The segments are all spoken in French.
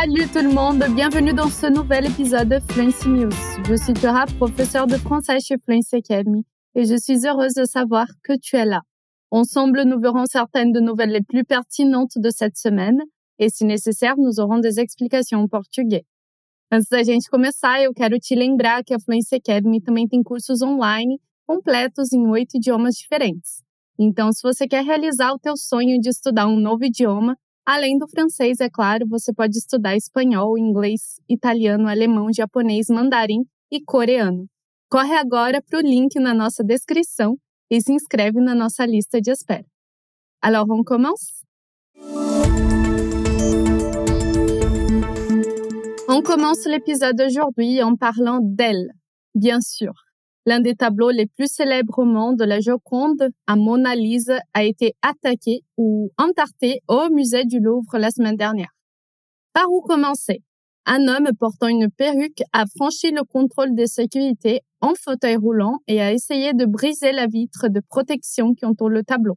Salut tout le monde, bienvenue dans ce nouvel épisode de Fluency News. Je suis Clara, professeure de français chez Fluency Academy et je suis heureuse de savoir que tu es là. Ensemble, nous verrons certaines de nouvelles les plus pertinentes de cette semaine e, si necessário, nous aurons des explications em português. Antes da gente começar, eu quero te lembrar que a Fluency Academy também tem cursos online completos em oito idiomas diferentes. Então, se você quer realizar o teu sonho de estudar um novo idioma, além do francês, é claro, você pode estudar espanhol, inglês, italiano, alemão, japonês, mandarim e coreano. Corre agora para o link na nossa descrição e se inscreve na nossa lista de espera. Alors, on commence? On commence l'épisode d'aujourd'hui en parlant d'elle, bien sûr. L'un des tableaux les plus célèbres monde, la Joconde à Mona Lisa, a été attaqué ou entarté au musée du Louvre la semaine dernière. Par où commencer? Un homme portant une perruque a franchi le contrôle de sécurité en fauteuil roulant et a essayé de briser la vitre de protection qui entoure le tableau.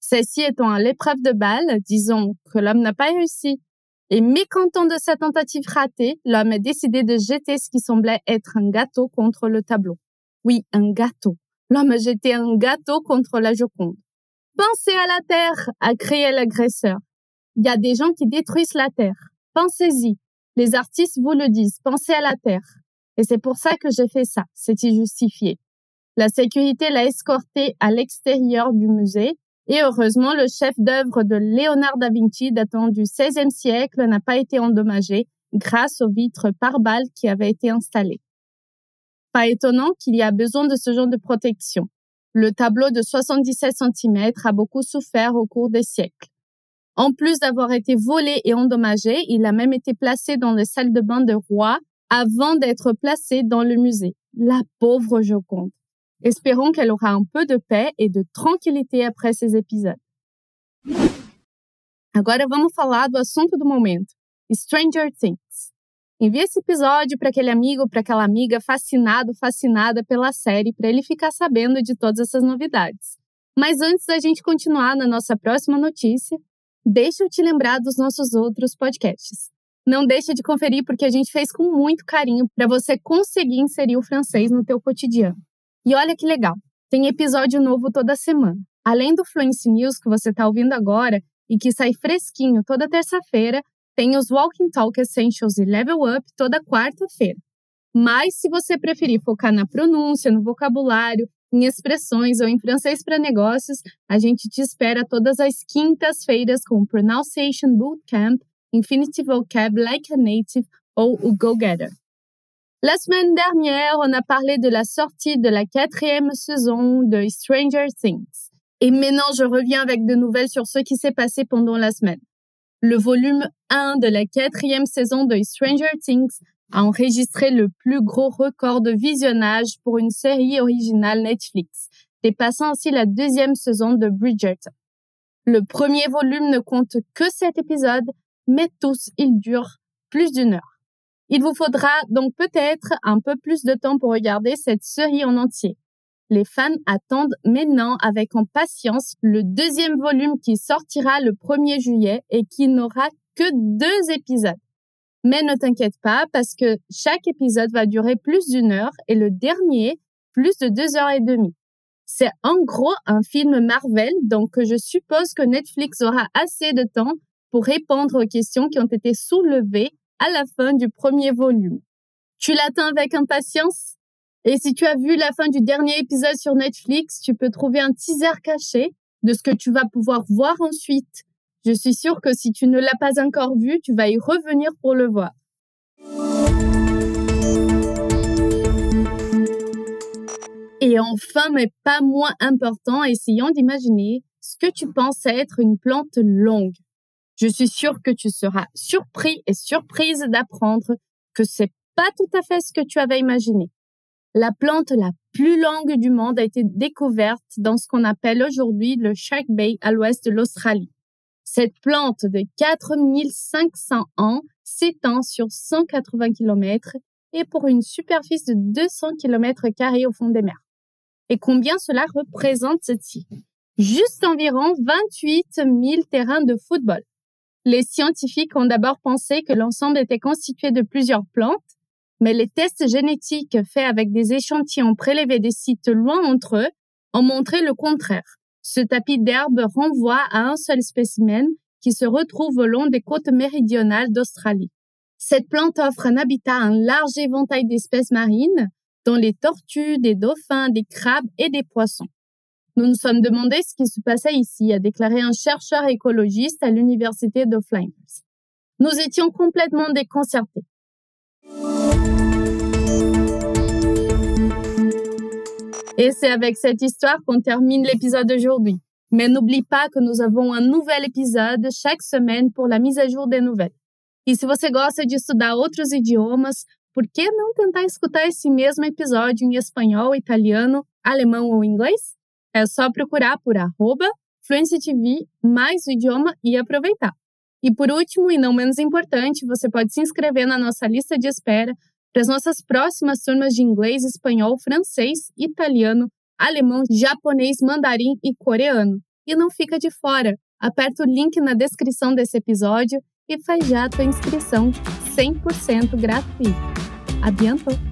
Celle-ci étant à l'épreuve de balle, disons que l'homme n'a pas réussi. Et mécontent de sa tentative ratée, l'homme a décidé de jeter ce qui semblait être un gâteau contre le tableau. Oui, un gâteau. L'homme jeté un gâteau contre la Joconde. Pensez à la terre, a crié l'agresseur. Il y a des gens qui détruisent la terre. Pensez-y. Les artistes vous le disent. Pensez à la terre. Et c'est pour ça que j'ai fait ça. C'est-il justifié. La sécurité l'a escorté à l'extérieur du musée et heureusement, le chef d'œuvre de Léonard da Vinci datant du XVIe siècle n'a pas été endommagé grâce aux vitres par balles qui avaient été installées. Pas étonnant qu'il y a besoin de ce genre de protection. Le tableau de 77 cm a beaucoup souffert au cours des siècles. En plus d'avoir été volé et endommagé, il a même été placé dans les salles de bain de roi avant d'être placé dans le musée. La pauvre Joconde. Espérons qu'elle aura un peu de paix e de tranquilité après ces épisodes. Agora vamos falar do assunto do momento, Stranger Things. Envie esse episódio para aquele amigo, para aquela amiga fascinado, fascinada pela série, para ele ficar sabendo de todas essas novidades. Mas antes da gente continuar na nossa próxima notícia, deixa eu te lembrar dos nossos outros podcasts. Não deixa de conferir porque a gente fez com muito carinho para você conseguir inserir o francês no teu cotidiano. E olha que legal, tem episódio novo toda semana. Além do Fluency News que você está ouvindo agora e que sai fresquinho toda terça-feira, tem os Walking Talk Essentials e Level Up toda quarta-feira. Mas se você preferir focar na pronúncia, no vocabulário, em expressões ou em francês para negócios, a gente te espera todas as quintas-feiras com o Pronunciation Bootcamp, Infinitive Vocab Like a Native ou o Go Getter. La semaine dernière, on a parlé de la sortie de la quatrième saison de Stranger Things. Et maintenant, je reviens avec de nouvelles sur ce qui s'est passé pendant la semaine. Le volume 1 de la quatrième saison de Stranger Things a enregistré le plus gros record de visionnage pour une série originale Netflix, dépassant ainsi la deuxième saison de Bridgerton. Le premier volume ne compte que sept épisodes, mais tous, ils durent plus d'une heure. Il vous faudra donc peut-être un peu plus de temps pour regarder cette série en entier. Les fans attendent maintenant avec impatience le deuxième volume qui sortira le 1er juillet et qui n'aura que deux épisodes. Mais ne t'inquiète pas parce que chaque épisode va durer plus d'une heure et le dernier plus de deux heures et demie. C'est en gros un film Marvel, donc je suppose que Netflix aura assez de temps pour répondre aux questions qui ont été soulevées à la fin du premier volume. Tu l'attends avec impatience? Et si tu as vu la fin du dernier épisode sur Netflix, tu peux trouver un teaser caché de ce que tu vas pouvoir voir ensuite. Je suis sûre que si tu ne l'as pas encore vu, tu vas y revenir pour le voir. Et enfin, mais pas moins important, essayons d'imaginer ce que tu penses être une plante longue. Je suis sûre que tu seras surpris et surprise d'apprendre que c'est pas tout à fait ce que tu avais imaginé. La plante la plus longue du monde a été découverte dans ce qu'on appelle aujourd'hui le Shark Bay à l'ouest de l'Australie. Cette plante de 4500 ans s'étend sur 180 km et pour une superficie de 200 km au fond des mers. Et combien cela représente-t-il Juste environ 28 000 terrains de football. Les scientifiques ont d'abord pensé que l'ensemble était constitué de plusieurs plantes, mais les tests génétiques faits avec des échantillons prélevés des sites loin entre eux ont montré le contraire. Ce tapis d'herbe renvoie à un seul spécimen qui se retrouve au long des côtes méridionales d'Australie. Cette plante offre un habitat à un large éventail d'espèces marines, dont les tortues, des dauphins, des crabes et des poissons. Nous nous sommes demandé ce qui se passait ici, a déclaré un chercheur écologiste à l'université de. Nous étions complètement déconcertés. Et c'est avec cette histoire qu'on termine l'épisode d'aujourd'hui. Mais n'oublie pas que nous avons un nouvel épisode chaque semaine pour la mise à jour des nouvelles. E se você gosta de estudar outros idiomas, por que não tentar escutar esse mesmo episódio em espanhol, italiano, alemão ou inglês? É só procurar por arroba TV mais o idioma e aproveitar. E por último, e não menos importante, você pode se inscrever na nossa lista de espera para as nossas próximas turmas de inglês, espanhol, francês, italiano, alemão, japonês, mandarim e coreano. E não fica de fora. Aperta o link na descrição desse episódio e faz já a tua inscrição 100% gratuita. A bientôt!